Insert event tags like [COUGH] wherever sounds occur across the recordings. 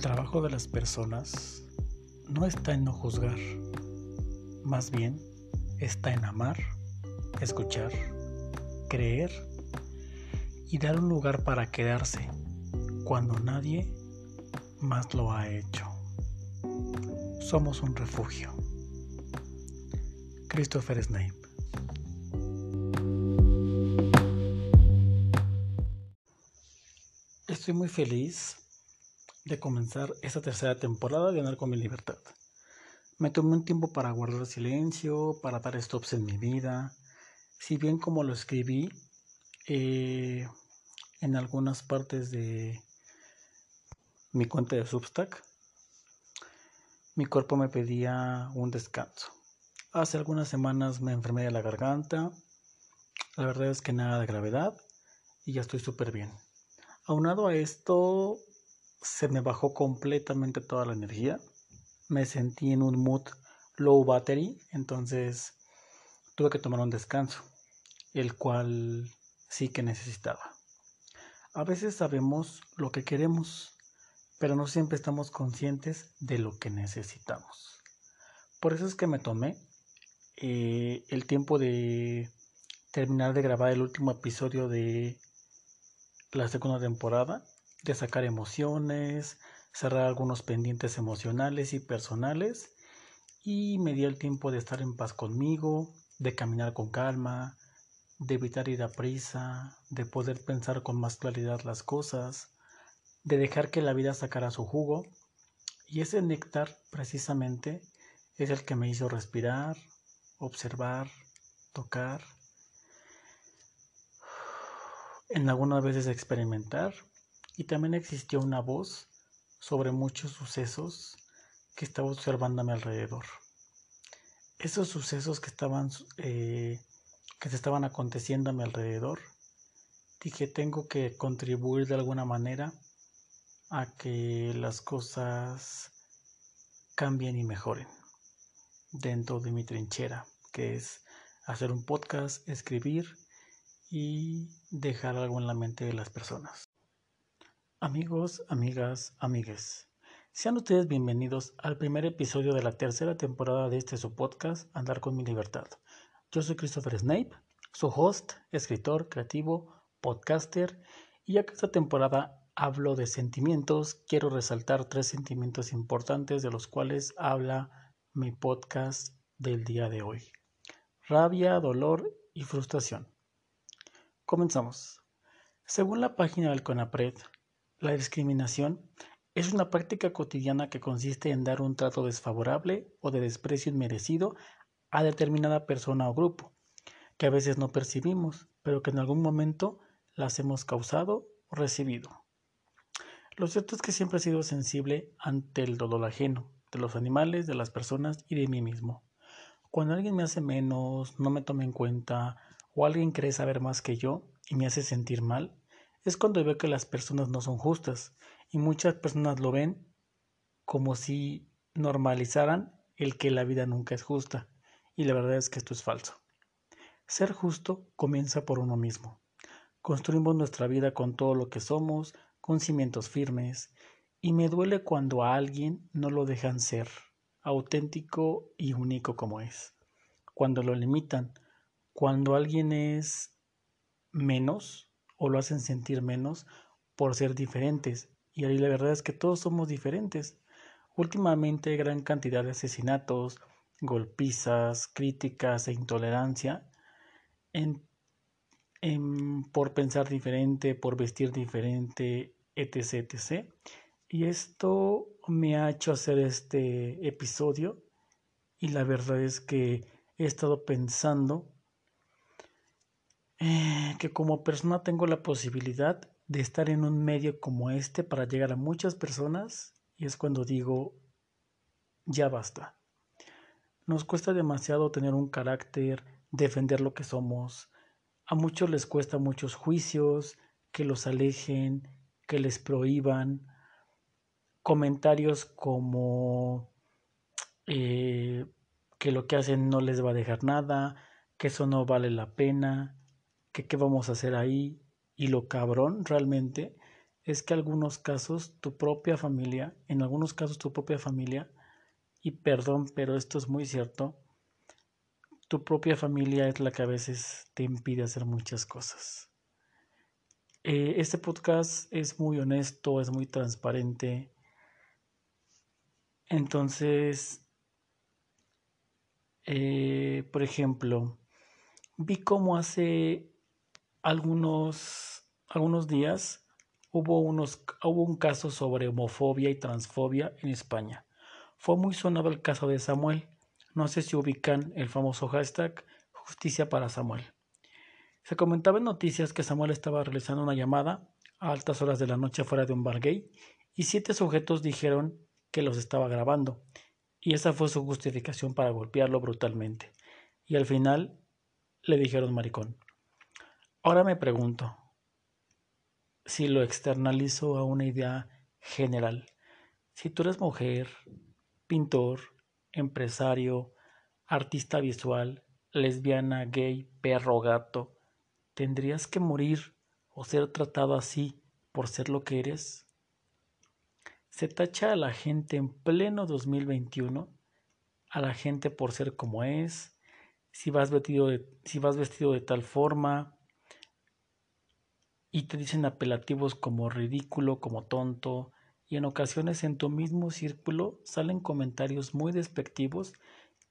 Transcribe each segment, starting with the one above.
trabajo de las personas no está en no juzgar, más bien está en amar, escuchar, creer y dar un lugar para quedarse cuando nadie más lo ha hecho. Somos un refugio. Christopher Snape Estoy muy feliz de comenzar esta tercera temporada de Andar con mi libertad. Me tomé un tiempo para guardar silencio, para dar stops en mi vida. Si bien como lo escribí eh, en algunas partes de mi cuenta de Substack, mi cuerpo me pedía un descanso. Hace algunas semanas me enfermé de la garganta. La verdad es que nada de gravedad y ya estoy súper bien. Aunado a esto, se me bajó completamente toda la energía. Me sentí en un mood low battery, entonces tuve que tomar un descanso, el cual sí que necesitaba. A veces sabemos lo que queremos, pero no siempre estamos conscientes de lo que necesitamos. Por eso es que me tomé eh, el tiempo de terminar de grabar el último episodio de la segunda temporada de sacar emociones, cerrar algunos pendientes emocionales y personales y me dio el tiempo de estar en paz conmigo, de caminar con calma, de evitar ir a prisa, de poder pensar con más claridad las cosas, de dejar que la vida sacara su jugo. Y ese néctar precisamente es el que me hizo respirar, observar, tocar, en algunas veces experimentar y también existió una voz sobre muchos sucesos que estaba observando a mi alrededor. Esos sucesos que estaban eh, que se estaban aconteciendo a mi alrededor, dije tengo que contribuir de alguna manera a que las cosas cambien y mejoren dentro de mi trinchera, que es hacer un podcast, escribir y dejar algo en la mente de las personas. Amigos, amigas, amigues, sean ustedes bienvenidos al primer episodio de la tercera temporada de este su podcast Andar con mi libertad. Yo soy Christopher Snape, su host, escritor, creativo, podcaster, y ya que esta temporada hablo de sentimientos, quiero resaltar tres sentimientos importantes de los cuales habla mi podcast del día de hoy. Rabia, dolor y frustración. Comenzamos. Según la página del CONAPRED, la discriminación es una práctica cotidiana que consiste en dar un trato desfavorable o de desprecio inmerecido a determinada persona o grupo, que a veces no percibimos, pero que en algún momento las hemos causado o recibido. Lo cierto es que siempre he sido sensible ante el dolor ajeno, de los animales, de las personas y de mí mismo. Cuando alguien me hace menos, no me toma en cuenta, o alguien cree saber más que yo y me hace sentir mal, es cuando veo que las personas no son justas y muchas personas lo ven como si normalizaran el que la vida nunca es justa y la verdad es que esto es falso. Ser justo comienza por uno mismo. Construimos nuestra vida con todo lo que somos, con cimientos firmes, y me duele cuando a alguien no lo dejan ser auténtico y único como es, cuando lo limitan, cuando alguien es menos o lo hacen sentir menos por ser diferentes. Y ahí la verdad es que todos somos diferentes. Últimamente gran cantidad de asesinatos, golpizas, críticas e intolerancia en, por pensar diferente, por vestir diferente, etc, etc. Y esto me ha hecho hacer este episodio y la verdad es que he estado pensando eh, que como persona tengo la posibilidad de estar en un medio como este para llegar a muchas personas y es cuando digo, ya basta. Nos cuesta demasiado tener un carácter, defender lo que somos. A muchos les cuesta muchos juicios, que los alejen, que les prohíban. Comentarios como eh, que lo que hacen no les va a dejar nada, que eso no vale la pena, que qué vamos a hacer ahí y lo cabrón realmente es que algunos casos tu propia familia, en algunos casos tu propia familia, y perdón, pero esto es muy cierto, tu propia familia es la que a veces te impide hacer muchas cosas. Eh, este podcast es muy honesto, es muy transparente. Entonces, eh, por ejemplo, vi cómo hace algunos, algunos días hubo, unos, hubo un caso sobre homofobia y transfobia en España. Fue muy sonado el caso de Samuel. No sé si ubican el famoso hashtag justicia para Samuel. Se comentaba en noticias que Samuel estaba realizando una llamada a altas horas de la noche fuera de un bar gay y siete sujetos dijeron que los estaba grabando y esa fue su justificación para golpearlo brutalmente. Y al final le dijeron maricón. Ahora me pregunto si lo externalizo a una idea general. Si tú eres mujer, pintor, empresario, artista visual, lesbiana, gay, perro, gato, ¿tendrías que morir o ser tratado así por ser lo que eres? Se tacha a la gente en pleno 2021, a la gente por ser como es, si vas vestido de, si vas vestido de tal forma, y te dicen apelativos como ridículo, como tonto, y en ocasiones en tu mismo círculo salen comentarios muy despectivos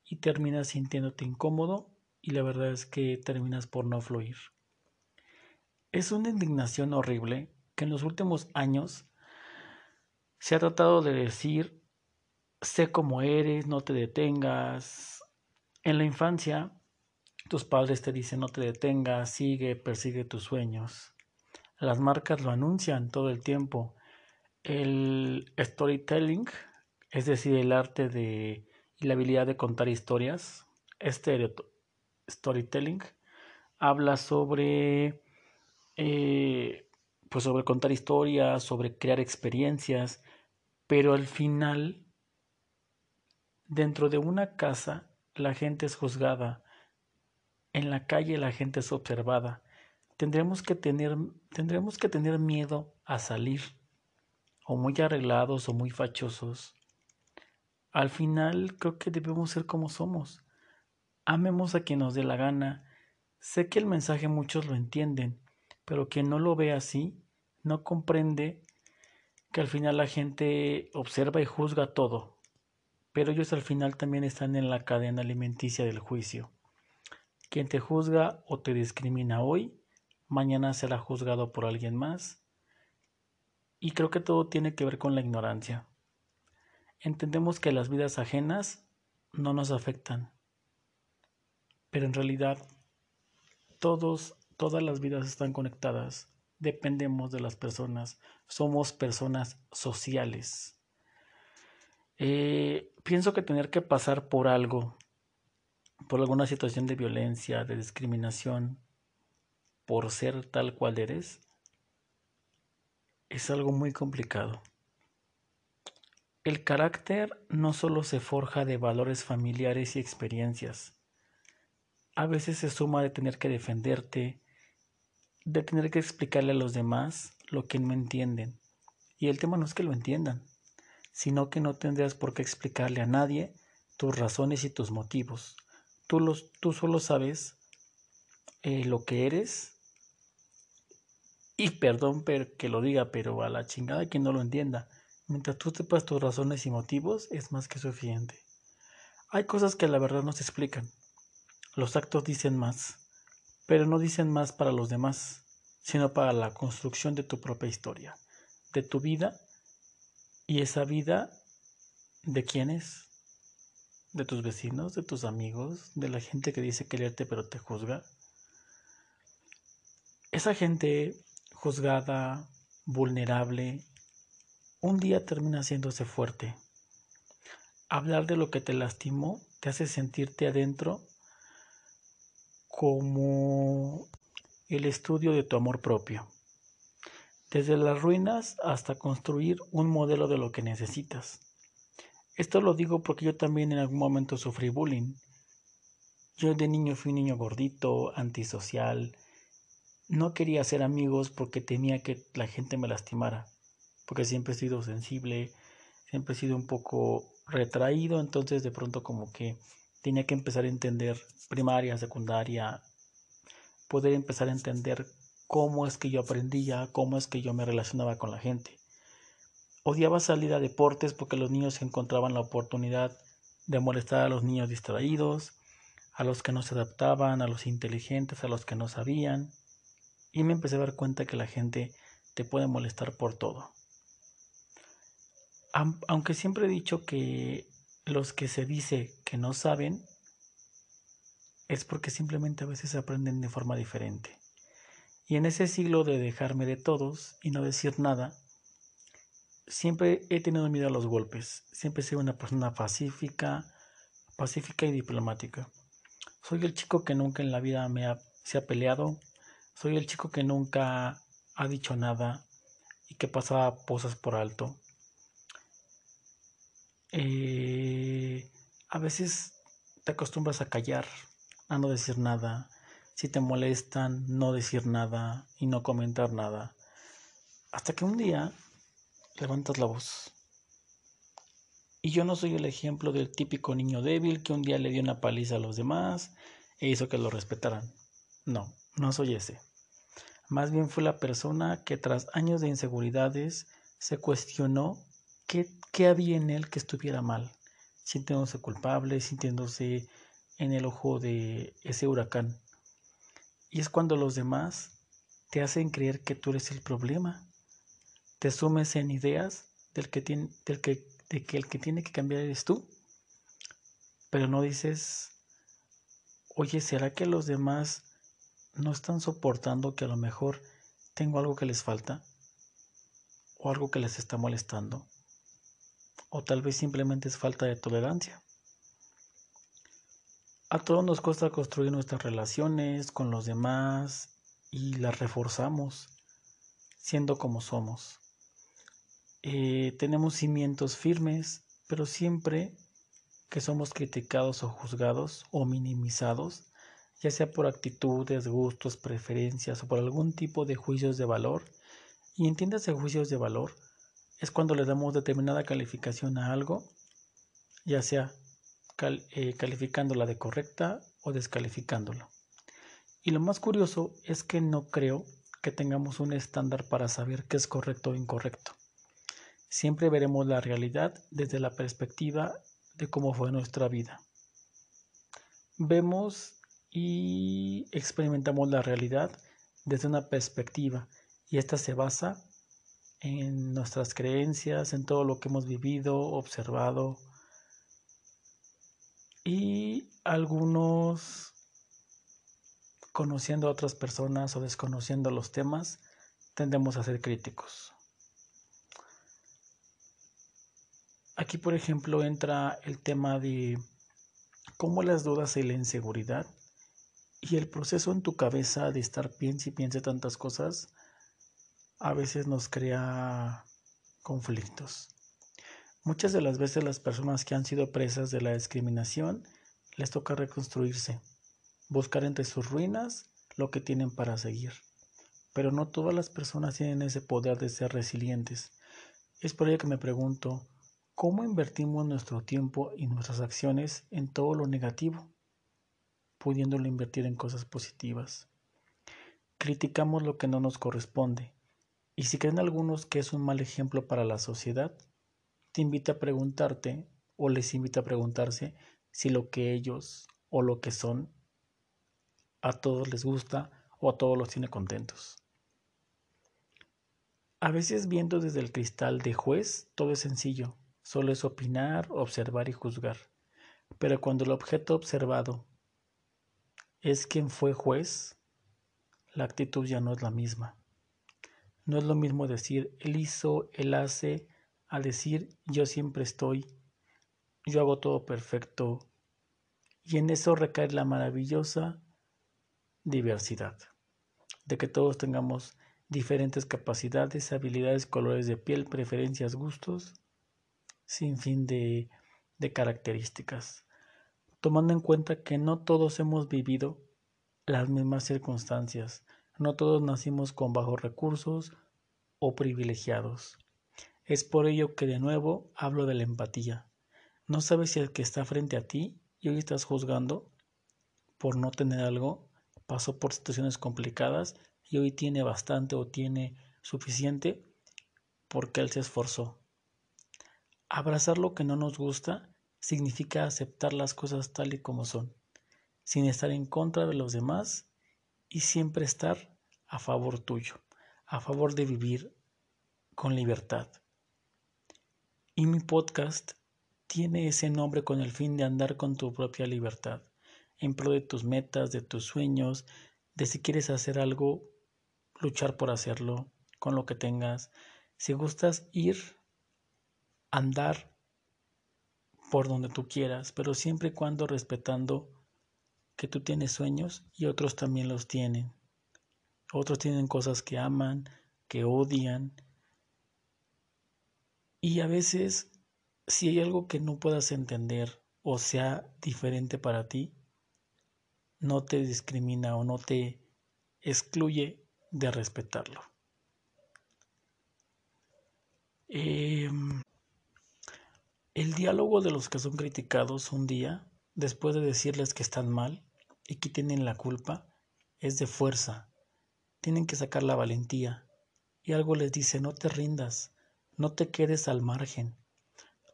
y terminas sintiéndote incómodo y la verdad es que terminas por no fluir. Es una indignación horrible que en los últimos años se ha tratado de decir sé como eres, no te detengas. En la infancia tus padres te dicen no te detengas, sigue, persigue tus sueños. Las marcas lo anuncian todo el tiempo. El storytelling, es decir, el arte de, y la habilidad de contar historias, este storytelling, habla sobre, eh, pues sobre contar historias, sobre crear experiencias, pero al final, dentro de una casa, la gente es juzgada, en la calle la gente es observada tendremos que tener, que tener miedo a salir, o muy arreglados o muy fachosos. Al final creo que debemos ser como somos. Amemos a quien nos dé la gana. Sé que el mensaje muchos lo entienden, pero quien no lo ve así, no comprende que al final la gente observa y juzga todo, pero ellos al final también están en la cadena alimenticia del juicio. Quien te juzga o te discrimina hoy, mañana será juzgado por alguien más. Y creo que todo tiene que ver con la ignorancia. Entendemos que las vidas ajenas no nos afectan, pero en realidad todas las vidas están conectadas, dependemos de las personas, somos personas sociales. Eh, pienso que tener que pasar por algo, por alguna situación de violencia, de discriminación, por ser tal cual eres es algo muy complicado. El carácter no solo se forja de valores familiares y experiencias. A veces se suma de tener que defenderte, de tener que explicarle a los demás lo que no entienden. Y el tema no es que lo entiendan, sino que no tendrías por qué explicarle a nadie tus razones y tus motivos. Tú, los, tú solo sabes eh, lo que eres y perdón que lo diga, pero a la chingada quien no lo entienda. Mientras tú sepas tus razones y motivos, es más que suficiente. Hay cosas que la verdad no se explican. Los actos dicen más, pero no dicen más para los demás, sino para la construcción de tu propia historia, de tu vida y esa vida de quién es, de tus vecinos, de tus amigos, de la gente que dice quererte pero te juzga. Esa gente juzgada, vulnerable, un día termina haciéndose fuerte. Hablar de lo que te lastimó te hace sentirte adentro como el estudio de tu amor propio. Desde las ruinas hasta construir un modelo de lo que necesitas. Esto lo digo porque yo también en algún momento sufrí bullying. Yo de niño fui un niño gordito, antisocial, no quería ser amigos porque temía que la gente me lastimara, porque siempre he sido sensible, siempre he sido un poco retraído, entonces de pronto como que tenía que empezar a entender primaria, secundaria, poder empezar a entender cómo es que yo aprendía, cómo es que yo me relacionaba con la gente. Odiaba salir a deportes porque los niños encontraban la oportunidad de molestar a los niños distraídos, a los que no se adaptaban, a los inteligentes, a los que no sabían. Y me empecé a dar cuenta que la gente te puede molestar por todo. Aunque siempre he dicho que los que se dice que no saben es porque simplemente a veces aprenden de forma diferente. Y en ese siglo de dejarme de todos y no decir nada, siempre he tenido miedo a los golpes. Siempre he sido una persona pacífica, pacífica y diplomática. Soy el chico que nunca en la vida me ha, se ha peleado. Soy el chico que nunca ha dicho nada y que pasaba cosas por alto. Eh, a veces te acostumbras a callar, a no decir nada. Si te molestan, no decir nada y no comentar nada. Hasta que un día levantas la voz. Y yo no soy el ejemplo del típico niño débil que un día le dio una paliza a los demás e hizo que lo respetaran. No, no soy ese. Más bien fue la persona que tras años de inseguridades se cuestionó qué, qué había en él que estuviera mal, sintiéndose culpable, sintiéndose en el ojo de ese huracán. Y es cuando los demás te hacen creer que tú eres el problema. Te sumes en ideas del que tiene, del que, de que el que tiene que cambiar eres tú. Pero no dices, oye, ¿será que los demás no están soportando que a lo mejor tengo algo que les falta? ¿O algo que les está molestando? ¿O tal vez simplemente es falta de tolerancia? A todos nos cuesta construir nuestras relaciones con los demás y las reforzamos siendo como somos. Eh, tenemos cimientos firmes, pero siempre que somos criticados o juzgados o minimizados, ya sea por actitudes, gustos, preferencias o por algún tipo de juicios de valor, y entiéndase juicios de valor, es cuando le damos determinada calificación a algo, ya sea eh, calificándola de correcta o descalificándola. Y lo más curioso es que no creo que tengamos un estándar para saber qué es correcto o incorrecto. Siempre veremos la realidad desde la perspectiva de cómo fue nuestra vida. Vemos y experimentamos la realidad desde una perspectiva y esta se basa en nuestras creencias, en todo lo que hemos vivido, observado, y algunos conociendo a otras personas o desconociendo los temas tendemos a ser críticos. Aquí, por ejemplo, entra el tema de cómo las dudas y la inseguridad y el proceso en tu cabeza de estar piense y piense tantas cosas a veces nos crea conflictos. Muchas de las veces las personas que han sido presas de la discriminación les toca reconstruirse, buscar entre sus ruinas lo que tienen para seguir. Pero no todas las personas tienen ese poder de ser resilientes. Es por ello que me pregunto, ¿cómo invertimos nuestro tiempo y nuestras acciones en todo lo negativo, pudiéndolo invertir en cosas positivas? Criticamos lo que no nos corresponde, y si creen algunos que es un mal ejemplo para la sociedad, te invita a preguntarte o les invita a preguntarse si lo que ellos o lo que son a todos les gusta o a todos los tiene contentos. A veces viendo desde el cristal de juez todo es sencillo, solo es opinar, observar y juzgar. Pero cuando el objeto observado es quien fue juez, la actitud ya no es la misma. No es lo mismo decir él hizo, él hace, a decir yo siempre estoy, yo hago todo perfecto, y en eso recae la maravillosa diversidad, de que todos tengamos diferentes capacidades, habilidades, colores de piel, preferencias, gustos, sin fin de, de características, tomando en cuenta que no todos hemos vivido las mismas circunstancias, No todos nacimos con bajos recursos o privilegiados. Es por ello que de nuevo hablo de la empatía. No sabes si el que está frente a ti y hoy estás juzgando por no tener algo, pasó por situaciones complicadas y hoy tiene bastante o tiene suficiente porque él se esforzó. Abrazar lo que no nos gusta significa aceptar las cosas tal y como son, sin estar en contra de los demás y siempre estar a favor tuyo, a favor de vivir con libertad. Y mi podcast tiene ese nombre con el fin de andar con tu propia libertad, en pro de tus metas, de tus sueños, de si quieres hacer algo, luchar por hacerlo, con lo que tengas. Si gustas ir, andar por donde tú quieras, pero siempre y cuando respetando que tú tienes sueños y otros también los tienen. Otros tienen cosas que aman, que odian. Y a veces si hay algo que no puedas entender o sea diferente para ti, no te discrimina o no te excluye de respetarlo. Em, el diálogo de los que son criticados un día, después de decirles que están mal y que tienen la culpa, es de fuerza. Tienen que sacar la valentía. Y algo les dice, no te rindas, no te quedes al margen,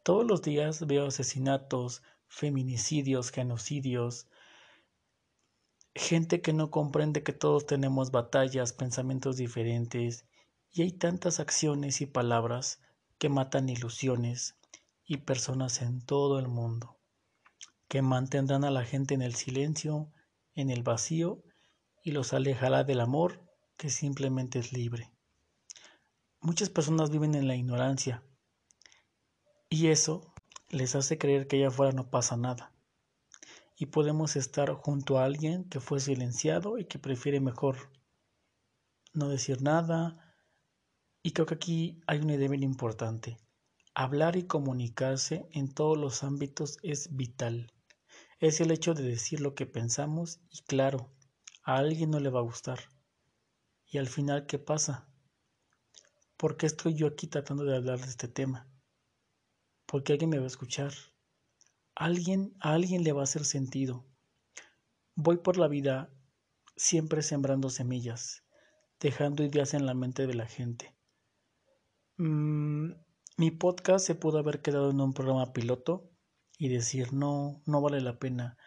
todos los días veo asesinatos, feminicidios, genocidios, gente que no comprende que todos tenemos batallas, pensamientos diferentes, y hay tantas acciones y palabras que matan ilusiones y personas en todo el mundo, que mantendrán a la gente en el silencio, en el vacío, y los alejará del amor que simplemente es libre. Muchas personas viven en la ignorancia, y eso les hace creer que allá afuera no pasa nada. Y podemos estar junto a alguien que fue silenciado y que prefiere mejor no decir nada. Y creo que aquí hay una idea bien importante. Hablar y comunicarse en todos los ámbitos es vital. Es el hecho de decir lo que pensamos y claro, a alguien no le va a gustar. Y al final, ¿qué pasa? ¿Por qué estoy yo aquí tratando de hablar de este tema? porque alguien me va a escuchar. Alguien, a alguien le va a hacer sentido. Voy por la vida siempre sembrando semillas, dejando ideas en la mente de la gente. Mm, mi podcast se pudo haber quedado en un programa piloto y decir no, no vale la pena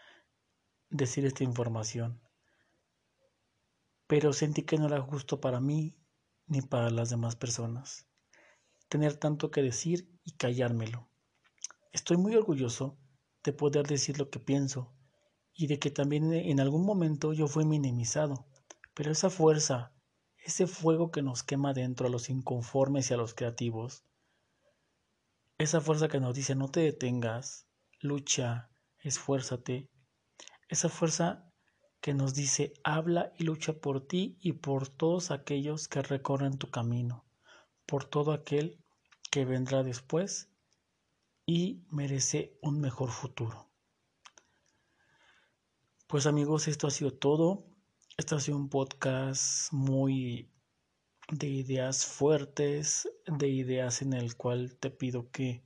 decir esta información. Pero sentí que no era justo para mí ni para las demás personas. Tener tanto que decir y callármelo. Estoy muy orgulloso de poder decir lo que pienso y de que también en algún momento yo fui minimizado, pero esa fuerza, ese fuego que nos quema dentro a los inconformes y a los creativos, esa fuerza que nos dice no te detengas, lucha, esfuérzate, esa fuerza que nos dice habla y lucha por ti y por todos aquellos que recorren tu camino, por todo aquel que vendrá después y merece un mejor futuro. Pues amigos, esto ha sido todo. Este ha sido un podcast muy de ideas fuertes, de ideas en el cual te pido que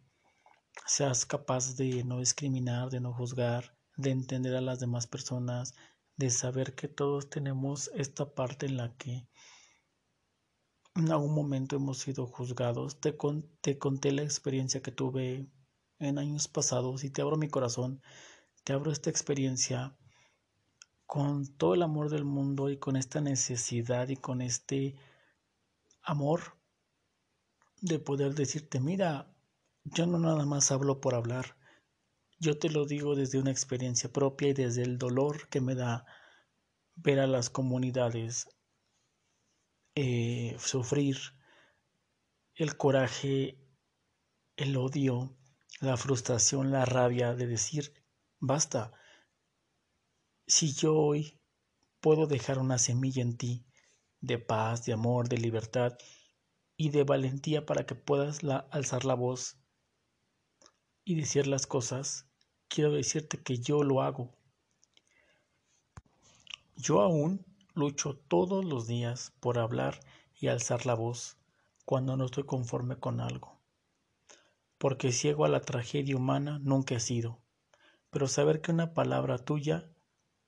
seas capaz de no discriminar, de no juzgar, de entender a las demás personas, de saber que todos tenemos esta parte en la que en algún momento hemos sido juzgados. Te, te conté la experiencia que tuve en años pasados y te abro mi corazón, te abro esta experiencia con todo el amor del mundo y con esta necesidad y con este amor de poder decirte, mira, yo no nada más hablo por hablar, yo te lo digo desde una experiencia propia y desde el dolor que me da ver a las comunidades eh, sufrir el coraje, el odio, la frustración, la rabia de decir, basta, si yo hoy puedo dejar una semilla en ti de paz, de amor, de libertad y de valentía para que puedas alzar la voz y decir las cosas, quiero decirte que yo lo hago. Yo aún lucho todos los días por hablar y alzar la voz cuando no estoy conforme con algo. Porque ciego a la tragedia humana nunca he sido, pero saber que una palabra tuya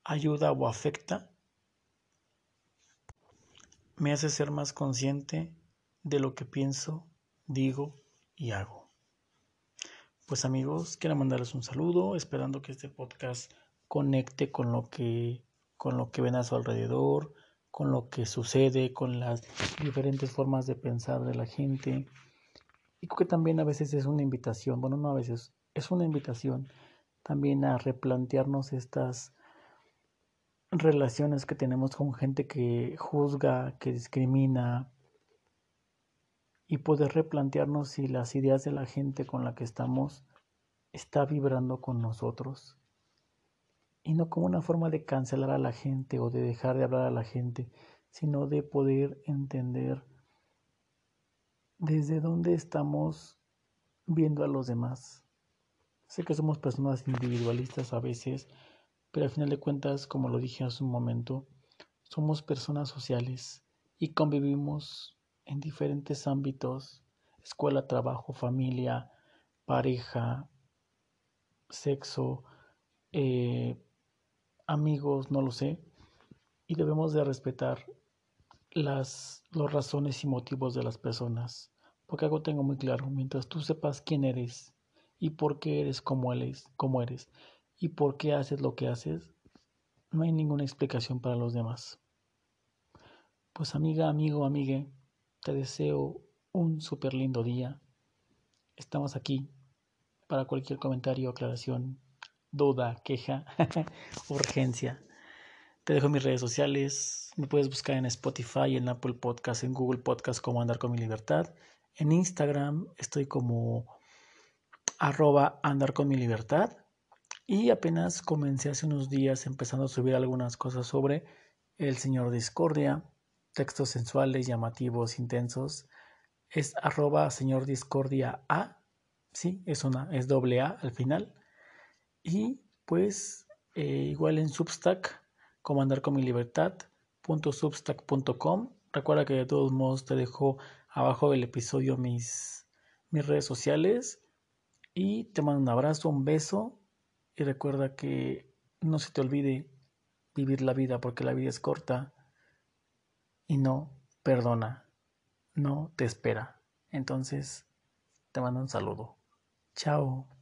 ayuda o afecta me hace ser más consciente de lo que pienso, digo y hago. Pues amigos, quiero mandarles un saludo, esperando que este podcast conecte con lo que con lo que ven a su alrededor, con lo que sucede, con las diferentes formas de pensar de la gente. Y creo que también a veces es una invitación, bueno, no a veces, es una invitación también a replantearnos estas relaciones que tenemos con gente que juzga, que discrimina y poder replantearnos si las ideas de la gente con la que estamos está vibrando con nosotros y no como una forma de cancelar a la gente o de dejar de hablar a la gente, sino de poder entender desde dónde estamos viendo a los demás. Sé que somos personas individualistas a veces, pero al final de cuentas, como lo dije hace un momento, somos personas sociales y convivimos en diferentes ámbitos, escuela, trabajo, familia, pareja, sexo, eh, amigos, no lo sé, y debemos de respetar las, las razones y motivos de las personas, porque algo tengo muy claro, mientras tú sepas quién eres y por qué eres como eres, como eres y por qué haces lo que haces, no hay ninguna explicación para los demás. Pues amiga, amigo, amigue, te deseo un súper lindo día. Estamos aquí para cualquier comentario, aclaración, duda, queja, [LAUGHS] urgencia. Te dejo mis redes sociales. Me puedes buscar en Spotify, en Apple Podcast, en Google Podcast como Andar con mi libertad. En Instagram estoy como arroba andar con mi libertad. Y apenas comencé hace unos días empezando a subir algunas cosas sobre el Señor Discordia, textos sensuales, llamativos, intensos. Es arroba Señor Discordia A. Sí, es una, es doble A al final. Y pues eh, igual en Substack, como andar con mi libertad, Recuerda que de todos modos te dejo abajo del episodio mis, mis redes sociales. Y te mando un abrazo, un beso. Y recuerda que no se te olvide vivir la vida porque la vida es corta. Y no perdona, no te espera. Entonces, te mando un saludo. Chao.